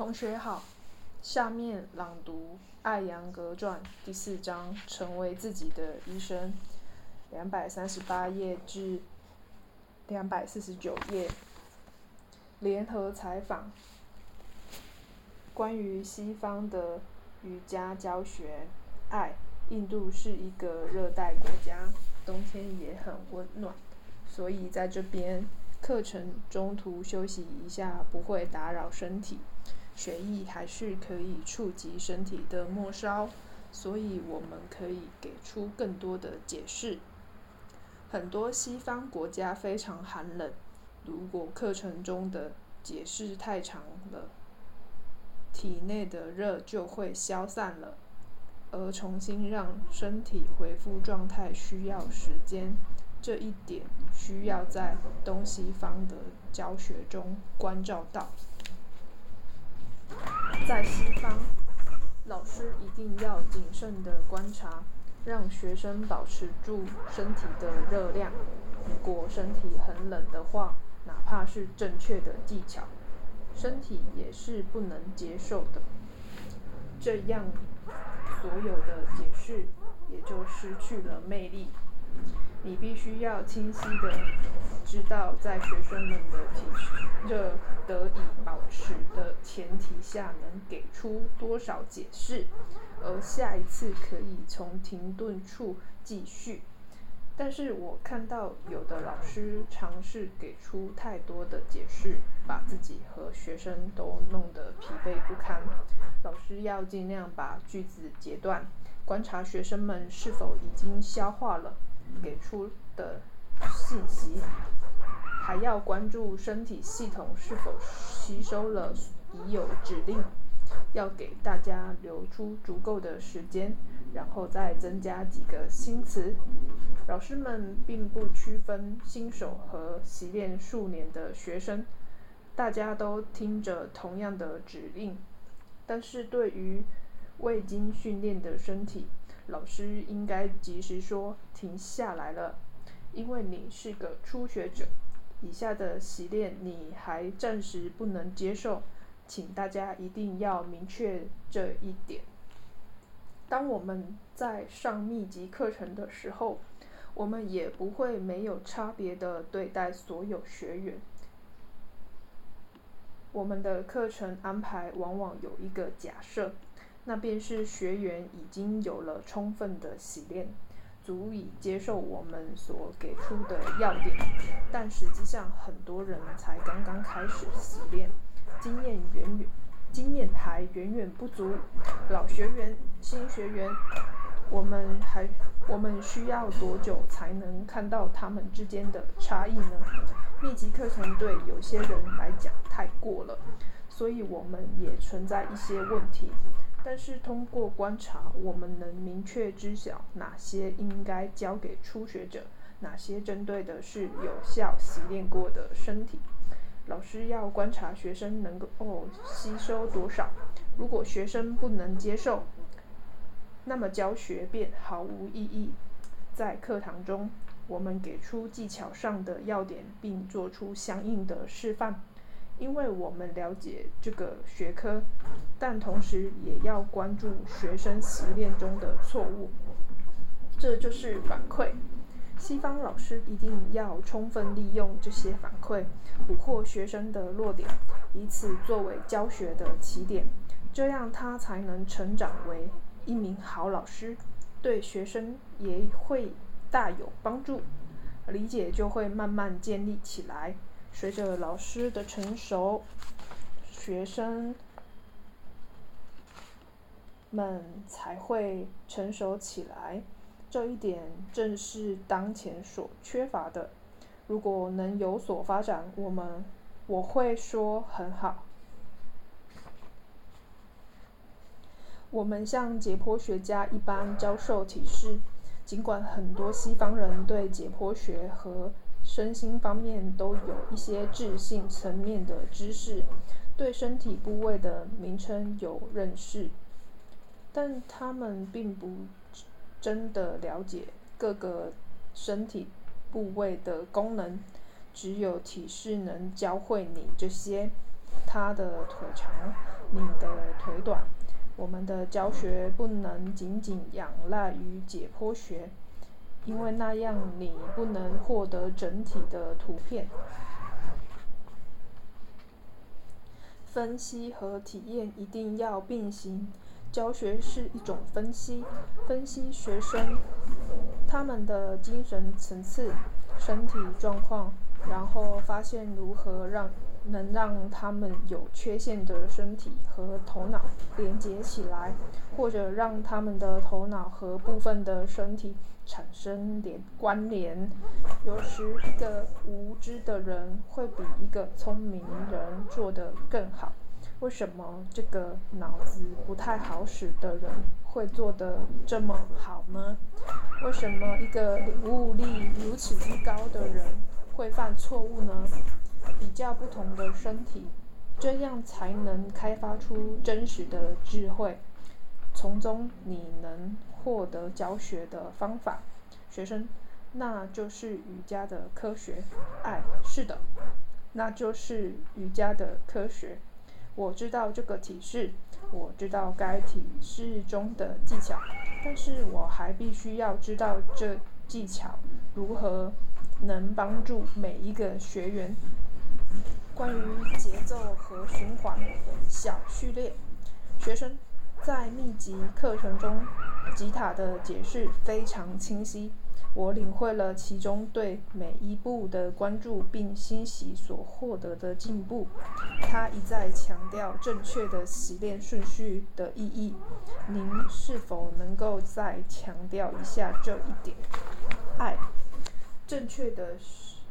同学好，下面朗读《艾扬格传》第四章，成为自己的医生，两百三十八页至两百四十九页。联合采访，关于西方的瑜伽教学。爱，印度是一个热带国家，冬天也很温暖，所以在这边课程中途休息一下不会打扰身体。血液还是可以触及身体的末梢，所以我们可以给出更多的解释。很多西方国家非常寒冷，如果课程中的解释太长了，体内的热就会消散了，而重新让身体恢复状态需要时间。这一点需要在东西方的教学中关照到。在西方，老师一定要谨慎地观察，让学生保持住身体的热量。如果身体很冷的话，哪怕是正确的技巧，身体也是不能接受的。这样，所有的解释也就失去了魅力。你必须要清晰的知道，在学生们的体热得以保持的前提下，能给出多少解释，而下一次可以从停顿处继续。但是我看到有的老师尝试给出太多的解释，把自己和学生都弄得疲惫不堪。老师要尽量把句子截断，观察学生们是否已经消化了。给出的信息，还要关注身体系统是否吸收了已有指令，要给大家留出足够的时间，然后再增加几个新词。老师们并不区分新手和习练数年的学生，大家都听着同样的指令，但是对于未经训练的身体。老师应该及时说停下来了，因为你是个初学者。以下的习练你还暂时不能接受，请大家一定要明确这一点。当我们在上密集课程的时候，我们也不会没有差别的对待所有学员。我们的课程安排往往有一个假设。那便是学员已经有了充分的洗练，足以接受我们所给出的要点。但实际上，很多人才刚刚开始洗练，经验远远，经验还远远不足。老学员、新学员，我们还我们需要多久才能看到他们之间的差异呢？密集课程对有些人来讲太过了，所以我们也存在一些问题。但是通过观察，我们能明确知晓哪些应该交给初学者，哪些针对的是有效习练过的身体。老师要观察学生能够哦吸收多少，如果学生不能接受，那么教学便毫无意义。在课堂中，我们给出技巧上的要点，并做出相应的示范。因为我们了解这个学科，但同时也要关注学生习练中的错误。这就是反馈。西方老师一定要充分利用这些反馈，捕获学生的弱点，以此作为教学的起点，这样他才能成长为一名好老师，对学生也会大有帮助，理解就会慢慢建立起来。随着老师的成熟，学生们才会成熟起来。这一点正是当前所缺乏的。如果能有所发展，我们我会说很好。我们像解剖学家一般教授体式，尽管很多西方人对解剖学和身心方面都有一些智性层面的知识，对身体部位的名称有认识，但他们并不真的了解各个身体部位的功能。只有体式能教会你这些。他的腿长，你的腿短。我们的教学不能仅仅仰赖于解剖学，因为那样你不能获得整体的图片。分析和体验一定要并行。教学是一种分析，分析学生他们的精神层次、身体状况，然后发现如何让能让他们有缺陷的身体和头脑连接起来，或者让他们的头脑和部分的身体产生连关联。有时，一个无知的人会比一个聪明人做得更好。为什么这个脑子不太好使的人会做得这么好呢？为什么一个领悟力如此之高的人会犯错误呢？比较不同的身体，这样才能开发出真实的智慧，从中你能获得教学的方法。学生，那就是瑜伽的科学。爱，是的，那就是瑜伽的科学。我知道这个体式，我知道该体式中的技巧，但是我还必须要知道这技巧如何能帮助每一个学员。关于节奏和循环，小序列，学生在密集课程中，吉他的解释非常清晰。我领会了其中对每一步的关注，并欣喜所获得的进步。他一再强调正确的习练顺序的意义。您是否能够再强调一下这一点？爱，正确的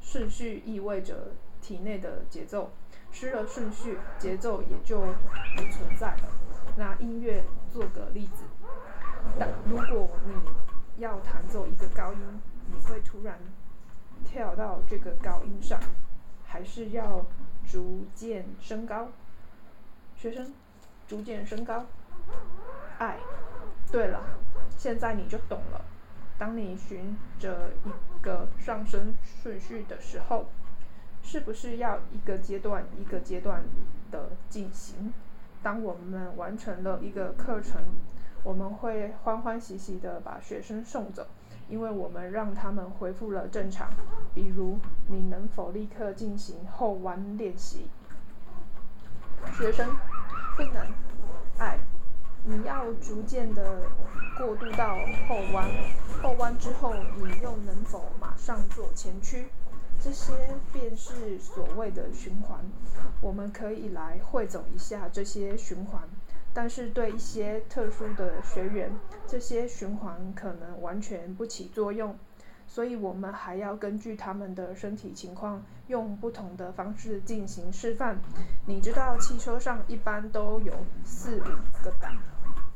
顺序意味着体内的节奏。失了顺序，节奏也就不存在了。拿音乐做个例子，如果你要弹奏一个高音，你会突然跳到这个高音上，还是要逐渐升高？学生，逐渐升高。哎，对了，现在你就懂了。当你循着一个上升顺序的时候，是不是要一个阶段一个阶段的进行？当我们完成了一个课程。我们会欢欢喜喜地把学生送走，因为我们让他们恢复了正常。比如，你能否立刻进行后弯练习？学生，不能。哎，你要逐渐地过渡到后弯，后弯之后，你又能否马上做前屈？这些便是所谓的循环。我们可以来汇总一下这些循环。但是对一些特殊的学员，这些循环可能完全不起作用，所以我们还要根据他们的身体情况，用不同的方式进行示范。你知道汽车上一般都有四五个档，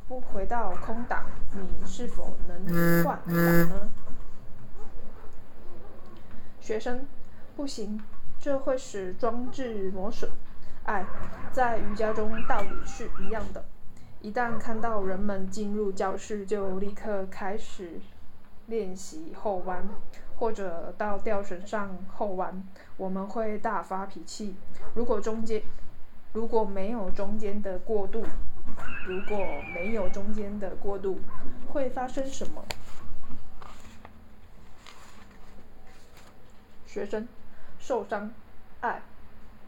不回到空档，你是否能换档呢？学生，不行，这会使装置磨损。爱，在瑜伽中道理是一样的。一旦看到人们进入教室，就立刻开始练习后弯，或者到吊绳上后弯，我们会大发脾气。如果中间如果没有中间的过渡，如果没有中间的过渡，会发生什么？学生受伤，爱。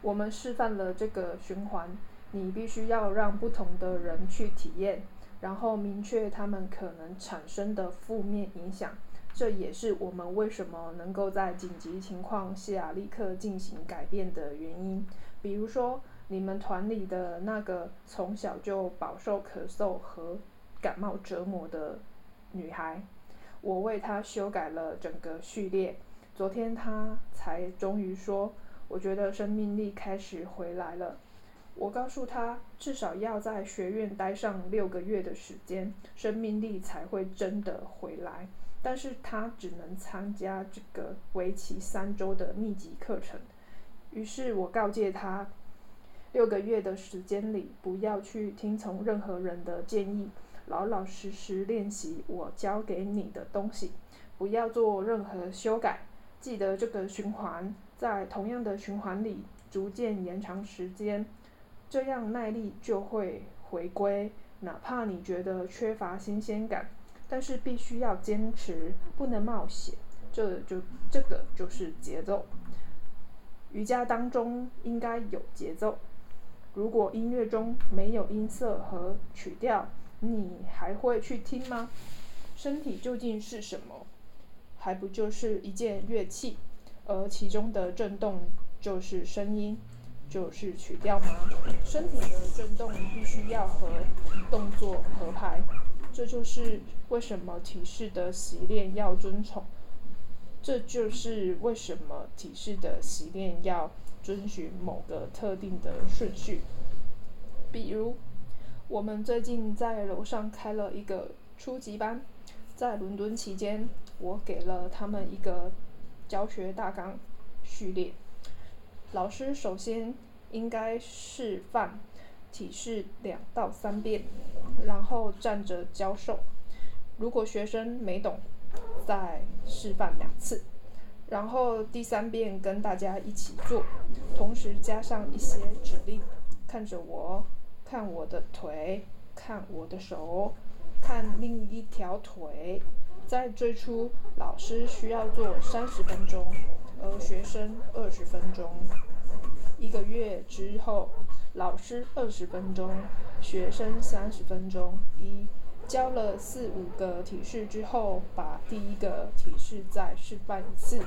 我们示范了这个循环，你必须要让不同的人去体验，然后明确他们可能产生的负面影响。这也是我们为什么能够在紧急情况下立刻进行改变的原因。比如说，你们团里的那个从小就饱受咳嗽和感冒折磨的女孩，我为她修改了整个序列。昨天她才终于说。我觉得生命力开始回来了。我告诉他，至少要在学院待上六个月的时间，生命力才会真的回来。但是他只能参加这个为期三周的密集课程。于是我告诫他，六个月的时间里，不要去听从任何人的建议，老老实实练习我教给你的东西，不要做任何修改。记得这个循环。在同样的循环里，逐渐延长时间，这样耐力就会回归。哪怕你觉得缺乏新鲜感，但是必须要坚持，不能冒险。这就这个就是节奏。瑜伽当中应该有节奏。如果音乐中没有音色和曲调，你还会去听吗？身体究竟是什么？还不就是一件乐器，而其中的震动就是声音，就是曲调吗？身体的震动必须要和动作合拍。这就是为什么体式的习练要遵从。这就是为什么体式的习练要遵循某个特定的顺序。比如，我们最近在楼上开了一个初级班，在伦敦期间，我给了他们一个教学大纲序列。老师首先应该示范体式两到三遍，然后站着教授。如果学生没懂，再示范两次，然后第三遍跟大家一起做，同时加上一些指令，看着我，看我的腿，看我的手，看另一条腿。在最初，老师需要做三十分钟，而学生二十分钟。一个月之后，老师二十分钟，学生三十分钟。一教了四五个体式之后，把第一个体式再示范一次，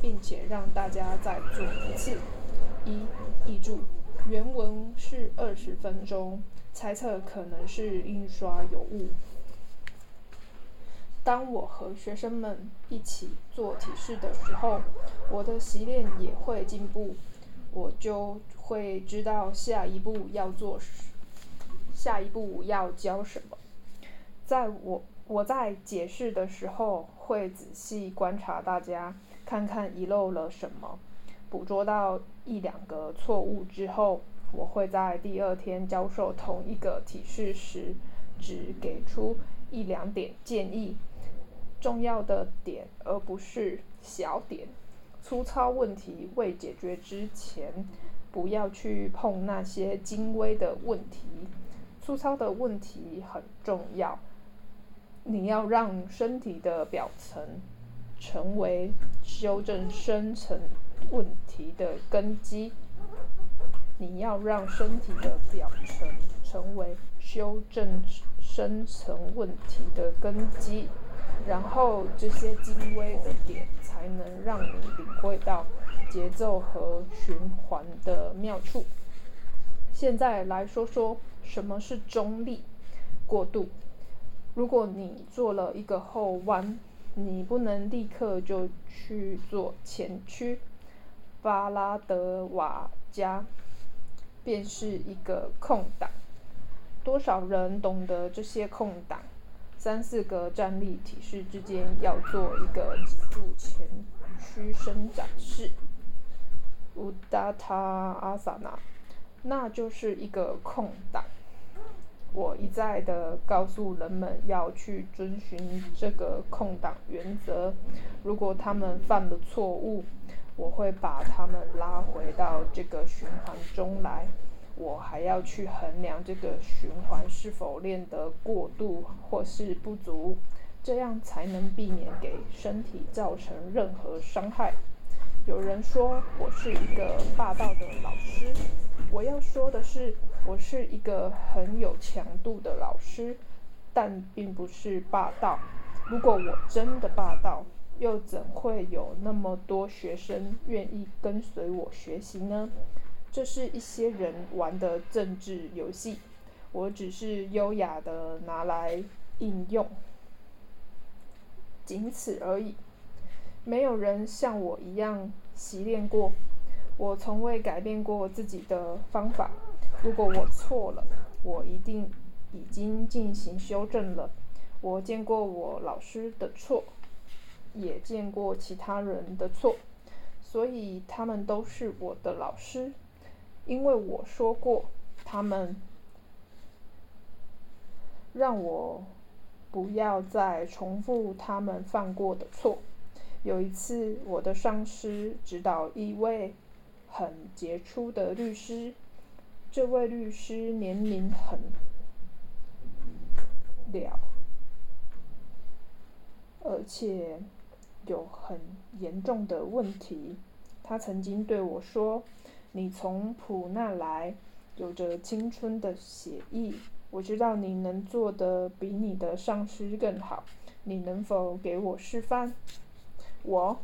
并且让大家再做一次。一译注：原文是二十分钟，猜测可能是印刷有误。当我和学生们一起做体式的时候，我的习练也会进步，我就会知道下一步要做，下一步要教什么。在我我在解释的时候，会仔细观察大家，看看遗漏了什么，捕捉到一两个错误之后，我会在第二天教授同一个体式时，只给出一两点建议，重要的点而不是小点。粗糙问题未解决之前，不要去碰那些精微的问题。粗糙的问题很重要。你要让身体的表层成为修正深层问题的根基。你要让身体的表层成为修正深层问题的根基，然后这些精微的点才能让你领会到节奏和循环的妙处。现在来说说什么是中立过渡。如果你做了一个后弯，你不能立刻就去做前屈。巴拉德瓦加便是一个空档。多少人懂得这些空档？三四个站立体式之间要做一个脊柱前屈伸展示。乌达塔阿萨那，那就是一个空档。我一再的告诉人们要去遵循这个空档原则。如果他们犯了错误，我会把他们拉回到这个循环中来。我还要去衡量这个循环是否练得过度或是不足，这样才能避免给身体造成任何伤害。有人说我是一个霸道的老师，我要说的是。我是一个很有强度的老师，但并不是霸道。如果我真的霸道，又怎会有那么多学生愿意跟随我学习呢？这是一些人玩的政治游戏，我只是优雅的拿来应用，仅此而已。没有人像我一样习练过，我从未改变过自己的方法。如果我错了，我一定已经进行修正了。我见过我老师的错，也见过其他人的错，所以他们都是我的老师。因为我说过，他们让我不要再重复他们犯过的错。有一次，我的上司指导一位很杰出的律师。这位律师年龄很了，而且有很严重的问题。他曾经对我说：“你从普那来，有着青春的血意。我知道你能做的比你的上司更好。你能否给我示范？”我。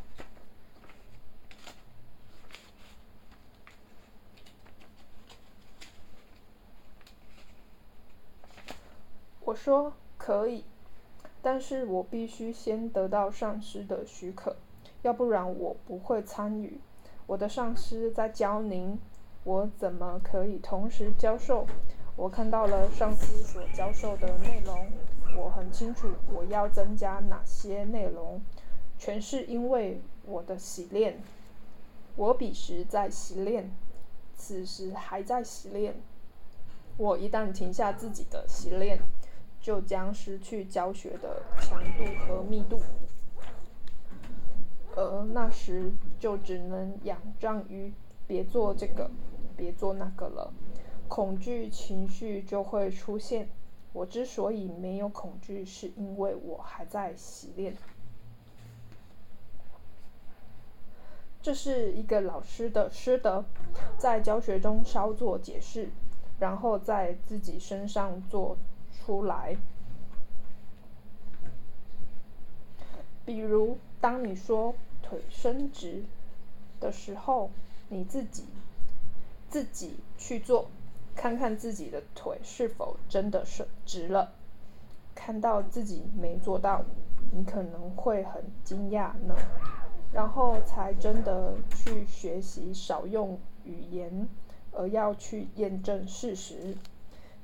我说可以，但是我必须先得到上司的许可，要不然我不会参与。我的上司在教您，我怎么可以同时教授？我看到了上司所教授的内容，我很清楚我要增加哪些内容，全是因为我的洗练。我彼时在洗练，此时还在洗练。我一旦停下自己的洗练，就将失去教学的强度和密度，而那时就只能仰仗于别做这个，别做那个了，恐惧情绪就会出现。我之所以没有恐惧，是因为我还在洗练。这是一个老师的师德，在教学中稍作解释，然后在自己身上做。出来，比如当你说腿伸直的时候，你自己自己去做，看看自己的腿是否真的是直了。看到自己没做到，你可能会很惊讶呢。然后才真的去学习少用语言，而要去验证事实。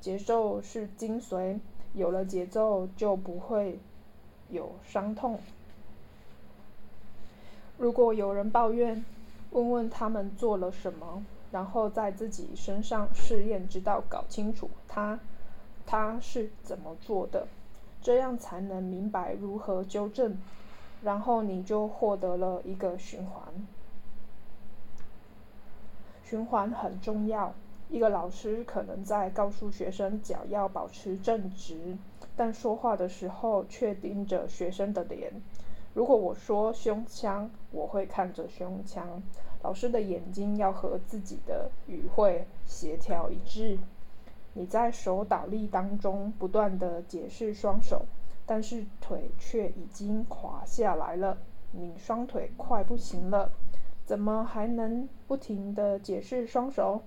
节奏是精髓，有了节奏就不会有伤痛。如果有人抱怨，问问他们做了什么，然后在自己身上试验，直到搞清楚他他是怎么做的，这样才能明白如何纠正，然后你就获得了一个循环。循环很重要。一个老师可能在告诉学生脚要保持正直，但说话的时候却盯着学生的脸。如果我说胸腔，我会看着胸腔。老师的眼睛要和自己的语汇协调一致。你在手倒立当中不断的解释双手，但是腿却已经垮下来了。你双腿快不行了，怎么还能不停的解释双手？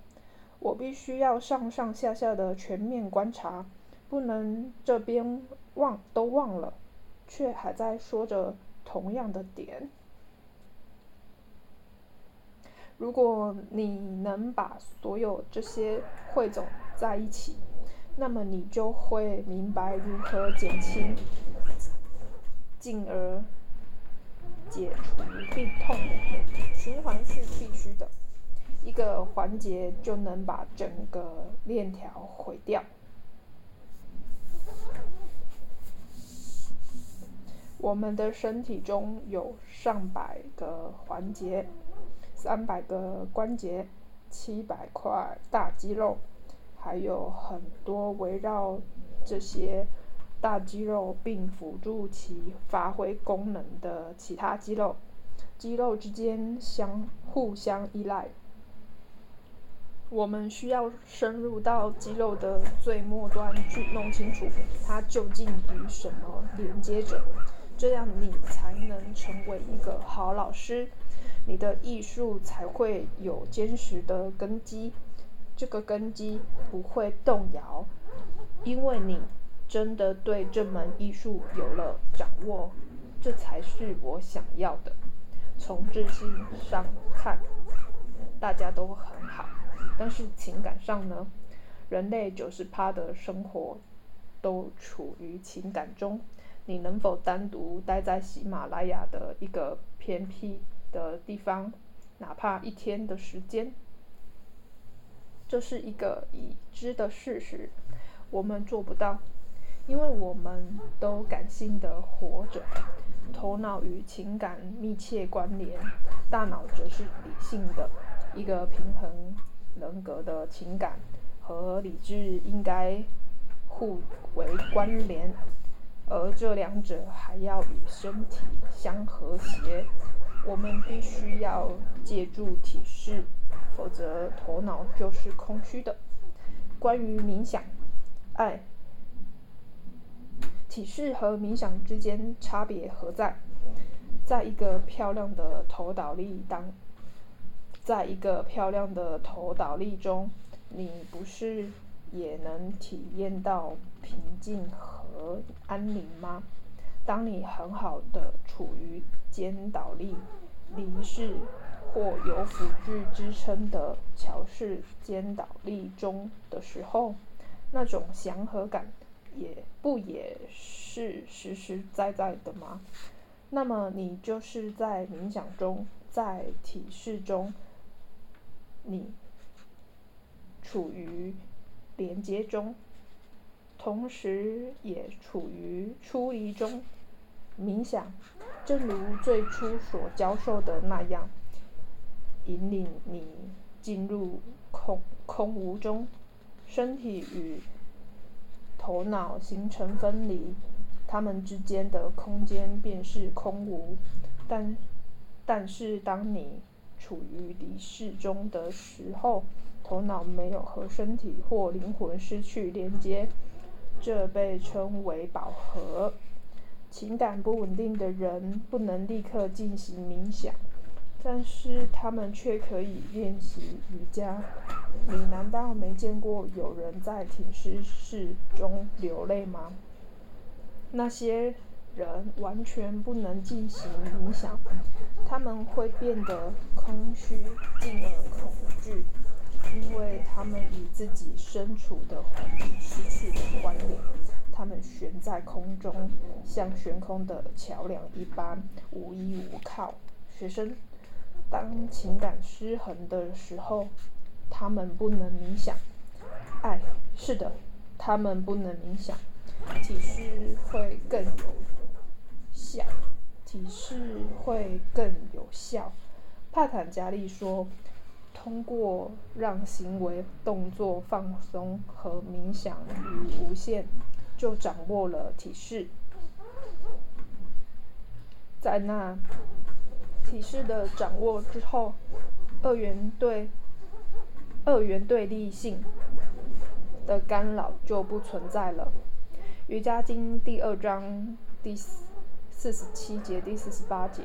我必须要上上下下的全面观察，不能这边忘都忘了，却还在说着同样的点。如果你能把所有这些汇总在一起，那么你就会明白如何减轻，进而解除病痛。循环是必须的。一个环节就能把整个链条毁掉。我们的身体中有上百个环节，三百个关节，七百块大肌肉，还有很多围绕这些大肌肉并辅助其发挥功能的其他肌肉。肌肉之间相互相依赖。我们需要深入到肌肉的最末端去弄清楚它究竟与什么连接着，这样你才能成为一个好老师，你的艺术才会有坚实的根基，这个根基不会动摇，因为你真的对这门艺术有了掌握，这才是我想要的。从自信上看，大家都很好。但是情感上呢，人类九十趴的生活都处于情感中。你能否单独待在喜马拉雅的一个偏僻的地方，哪怕一天的时间？这是一个已知的事实。我们做不到，因为我们都感性的活着，头脑与情感密切关联，大脑则是理性的一个平衡。人格的情感和理智应该互为关联，而这两者还要与身体相和谐。我们必须要借助体式，否则头脑就是空虚的。关于冥想，爱。体式和冥想之间差别何在？在一个漂亮的头倒立当，在一个漂亮的头倒立中，你不是也能体验到平静和安宁吗？当你很好的处于肩倒立、离式或有辅具支撑的桥式肩倒立中的时候，那种祥和感。也不也是实实在在的吗？那么你就是在冥想中，在体式中，你处于连接中，同时也处于出离中。冥想，正如最初所教授的那样，引领你进入空空无中，身体与。头脑形成分离，它们之间的空间便是空无。但，但是当你处于离世中的时候，头脑没有和身体或灵魂失去连接，这被称为饱和。情感不稳定的人不能立刻进行冥想。但是他们却可以练习瑜伽。你难道没见过有人在停尸室中流泪吗？那些人完全不能进行冥想，他们会变得空虚，进而恐惧，因为他们与自己身处的环境失去了关联。他们悬在空中，像悬空的桥梁一般，无依无靠。学生。当情感失衡的时候，他们不能冥想。爱，是的，他们不能冥想。体式会更有效，体式会更有效。帕坦加利说，通过让行为动作放松和冥想与无限，就掌握了体式。在那。体式的掌握之后，二元对二元对立性的干扰就不存在了。瑜伽经第二章第四十七节、第四十八节。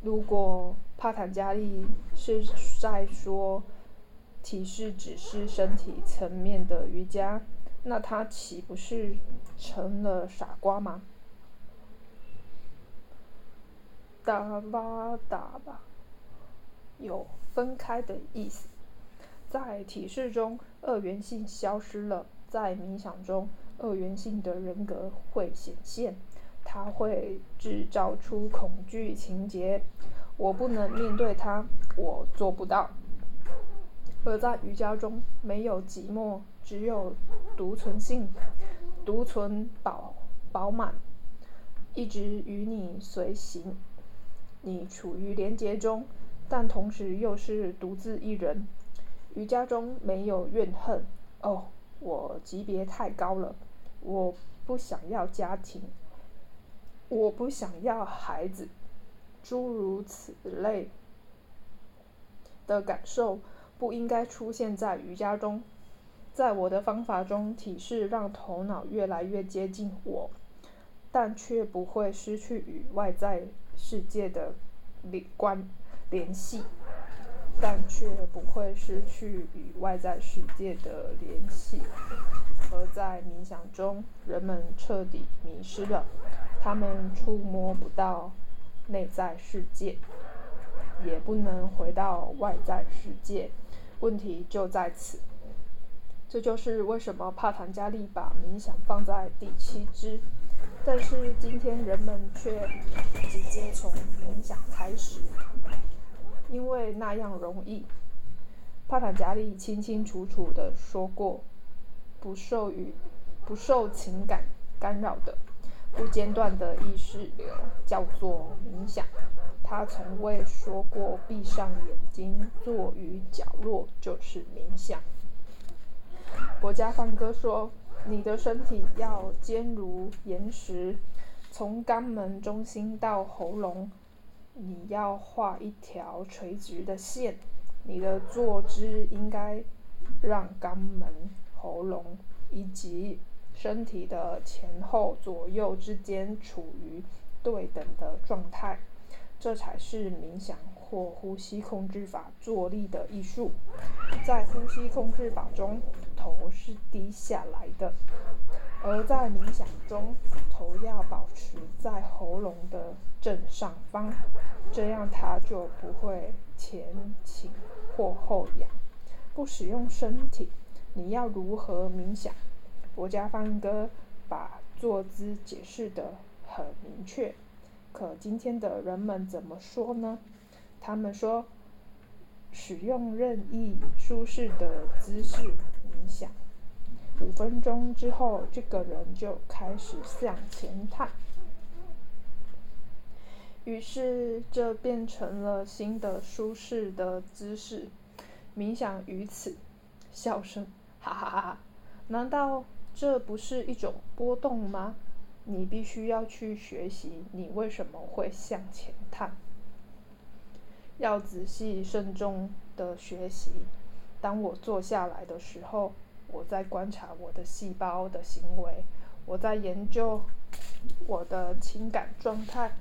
如果帕坦加利是在说体式只是身体层面的瑜伽，那他岂不是成了傻瓜吗？打吧打吧，有分开的意思。在体式中，二元性消失了；在冥想中，二元性的人格会显现，它会制造出恐惧情节。我不能面对它，我做不到。而在瑜伽中，没有寂寞，只有独存性，独存饱饱满，一直与你随行。你处于连结中，但同时又是独自一人。瑜伽中没有怨恨。哦，我级别太高了，我不想要家庭，我不想要孩子，诸如此类的感受不应该出现在瑜伽中。在我的方法中，体式让头脑越来越接近我，但却不会失去与外在。世界的联关联系，但却不会失去与外在世界的联系。而在冥想中，人们彻底迷失了，他们触摸不到内在世界，也不能回到外在世界。问题就在此。这就是为什么帕坦加利把冥想放在第七支。但是今天人们却直接从冥想开始，因为那样容易。帕坦加利清清楚楚地说过，不受与不受情感干扰的、不间断的意识流叫做冥想。他从未说过闭上眼睛坐于角落就是冥想。我家放歌说：“你的身体要坚如岩石，从肛门中心到喉咙，你要画一条垂直的线。你的坐姿应该让肛门、喉咙以及身体的前后左右之间处于对等的状态，这才是冥想。”或呼吸控制法坐立的艺术，在呼吸控制法中，头是低下来的；而在冥想中，头要保持在喉咙的正上方，这样它就不会前倾或后仰。不使用身体，你要如何冥想？国家方哥把坐姿解释得很明确，可今天的人们怎么说呢？他们说，使用任意舒适的姿势冥想，五分钟之后，这个人就开始向前探。于是，这变成了新的舒适的姿势。冥想于此，笑声，哈哈哈哈！难道这不是一种波动吗？你必须要去学习，你为什么会向前探？要仔细慎重的学习。当我坐下来的时候，我在观察我的细胞的行为，我在研究我的情感状态，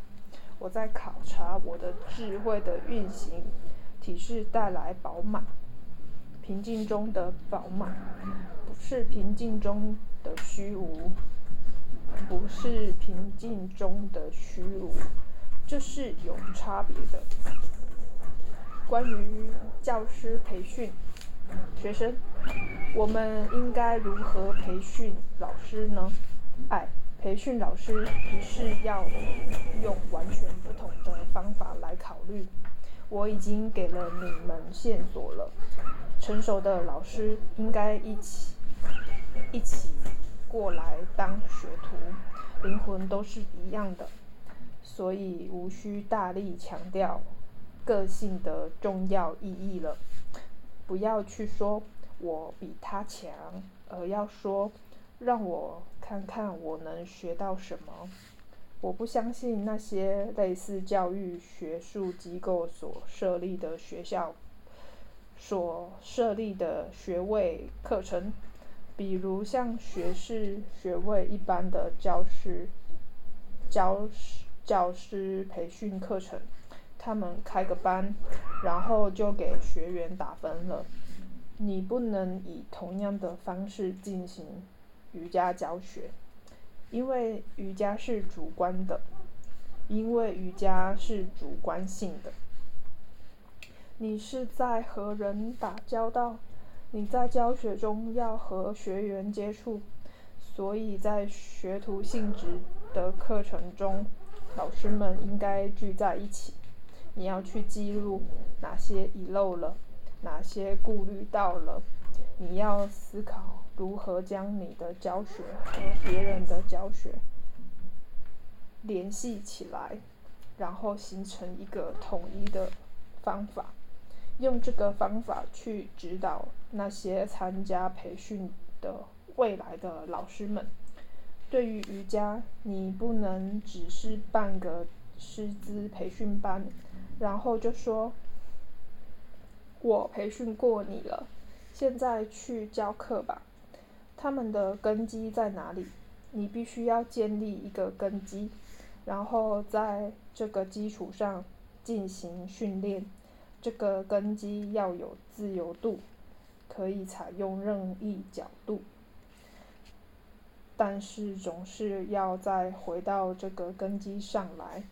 我在考察我的智慧的运行。体式带来饱满，平静中的饱满，是平静中的虚无，不是平静中的虚无，这是有差别的。关于教师培训学生，我们应该如何培训老师呢？哎，培训老师不是要用完全不同的方法来考虑。我已经给了你们线索了。成熟的老师应该一起一起过来当学徒，灵魂都是一样的，所以无需大力强调。个性的重要意义了，不要去说我比他强，而要说让我看看我能学到什么。我不相信那些类似教育学术机构所设立的学校所设立的学位课程，比如像学士学位一般的教师教师教师培训课程。他们开个班，然后就给学员打分了。你不能以同样的方式进行瑜伽教学，因为瑜伽是主观的，因为瑜伽是主观性的。你是在和人打交道，你在教学中要和学员接触，所以在学徒性质的课程中，老师们应该聚在一起。你要去记录哪些遗漏了，哪些顾虑到了。你要思考如何将你的教学和别人的教学联系起来，然后形成一个统一的方法。用这个方法去指导那些参加培训的未来的老师们。对于瑜伽，你不能只是办个师资培训班。然后就说：“我培训过你了，现在去教课吧。”他们的根基在哪里？你必须要建立一个根基，然后在这个基础上进行训练。这个根基要有自由度，可以采用任意角度，但是总是要再回到这个根基上来。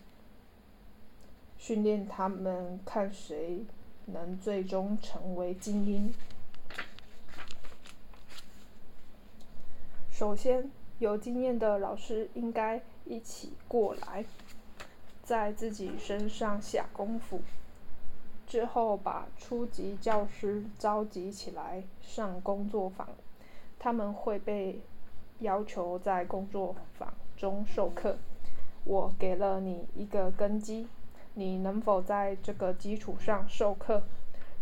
训练他们，看谁能最终成为精英。首先，有经验的老师应该一起过来，在自己身上下功夫。之后，把初级教师召集起来上工作坊，他们会被要求在工作坊中授课。我给了你一个根基。你能否在这个基础上授课，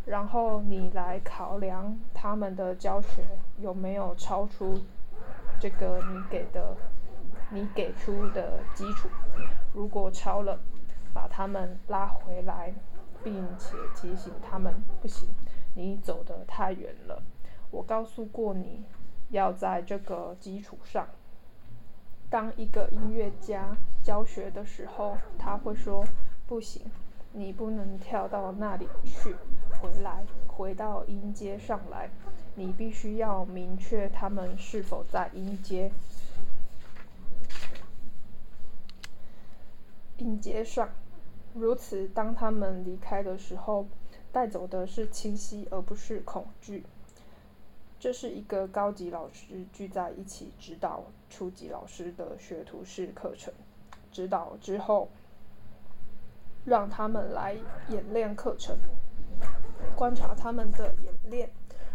然后你来考量他们的教学有没有超出这个你给的、你给出的基础。如果超了，把他们拉回来，并且提醒他们不行，你走得太远了。我告诉过你，要在这个基础上。当一个音乐家教学的时候，他会说：“不行，你不能跳到那里去，回来，回到音阶上来。你必须要明确他们是否在音阶。音阶上，如此，当他们离开的时候，带走的是清晰，而不是恐惧。”这是一个高级老师聚在一起指导初级老师的学徒式课程。指导之后，让他们来演练课程，观察他们的演练，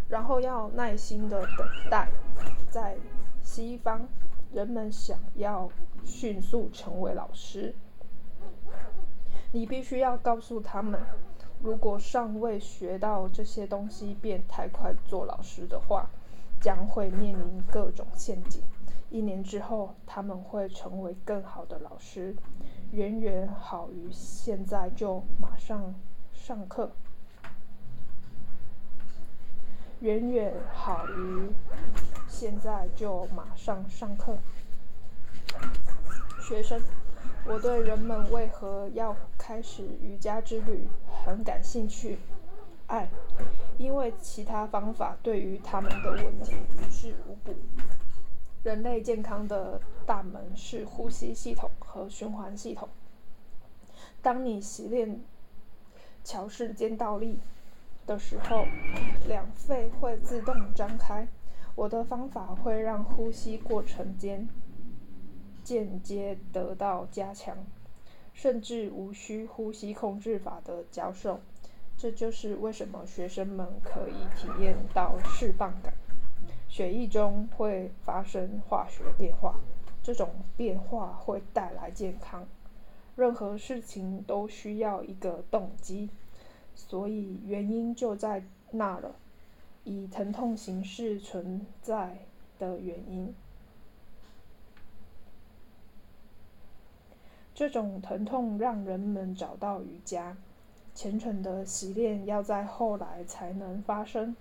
然后要耐心的等待。在西方，人们想要迅速成为老师，你必须要告诉他们。如果尚未学到这些东西便太快做老师的话，将会面临各种陷阱。一年之后，他们会成为更好的老师，远远好于现在就马上上课。远远好于现在就马上上课。学生。我对人们为何要开始瑜伽之旅很感兴趣。爱，因为其他方法对于他们的问题于事无补。人类健康的大门是呼吸系统和循环系统。当你习练桥式肩倒立的时候，两肺会自动张开。我的方法会让呼吸过程间。间接得到加强，甚至无需呼吸控制法的教授。这就是为什么学生们可以体验到释放感。血液中会发生化学变化，这种变化会带来健康。任何事情都需要一个动机，所以原因就在那了，以疼痛形式存在的原因。这种疼痛让人们找到瑜伽。虔诚的习练要在后来才能发生。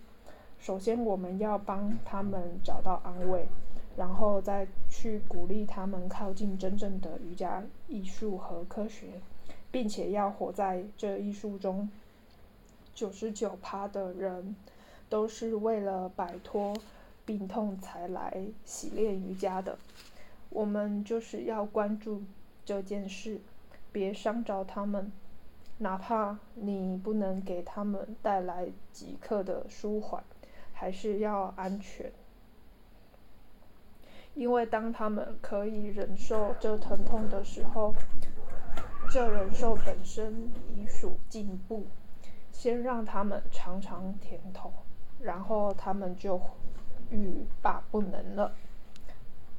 首先，我们要帮他们找到安慰，然后再去鼓励他们靠近真正的瑜伽艺术和科学，并且要活在这艺术中。九十九趴的人都是为了摆脱病痛才来习练瑜伽的。我们就是要关注。这件事，别伤着他们，哪怕你不能给他们带来即刻的舒缓，还是要安全。因为当他们可以忍受这疼痛的时候，这忍受本身已属进步。先让他们尝尝甜头，然后他们就欲罢不能了。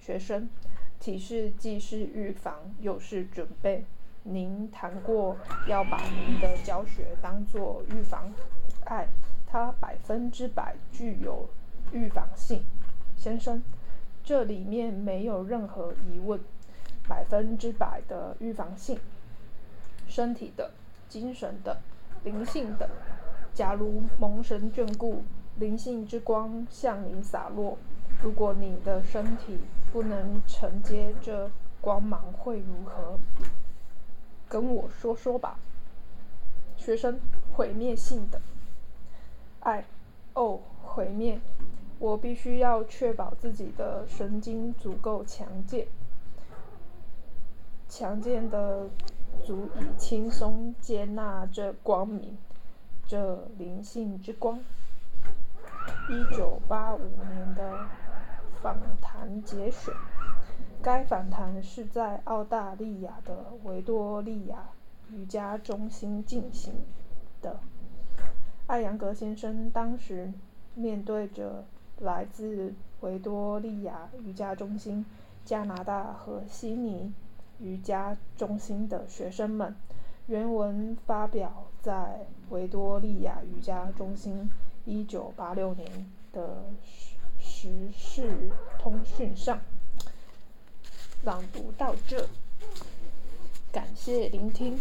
学生。提示既是预防又是准备。您谈过要把您的教学当作预防，爱它百分之百具有预防性，先生，这里面没有任何疑问，百分之百的预防性，身体的、精神的、灵性的。假如蒙神眷顾，灵性之光向您洒落，如果你的身体。不能承接这光芒会如何？跟我说说吧。学生，毁灭性的爱，哦，毁灭！我必须要确保自己的神经足够强健，强健的足以轻松接纳这光明，这灵性之光。一九八五年的。访谈节选，该访谈是在澳大利亚的维多利亚瑜伽中心进行的。艾扬格先生当时面对着来自维多利亚瑜伽中心、加拿大和悉尼瑜伽中心的学生们，原文发表在维多利亚瑜伽中心一九八六年的时事通讯上。朗读到这，感谢聆听。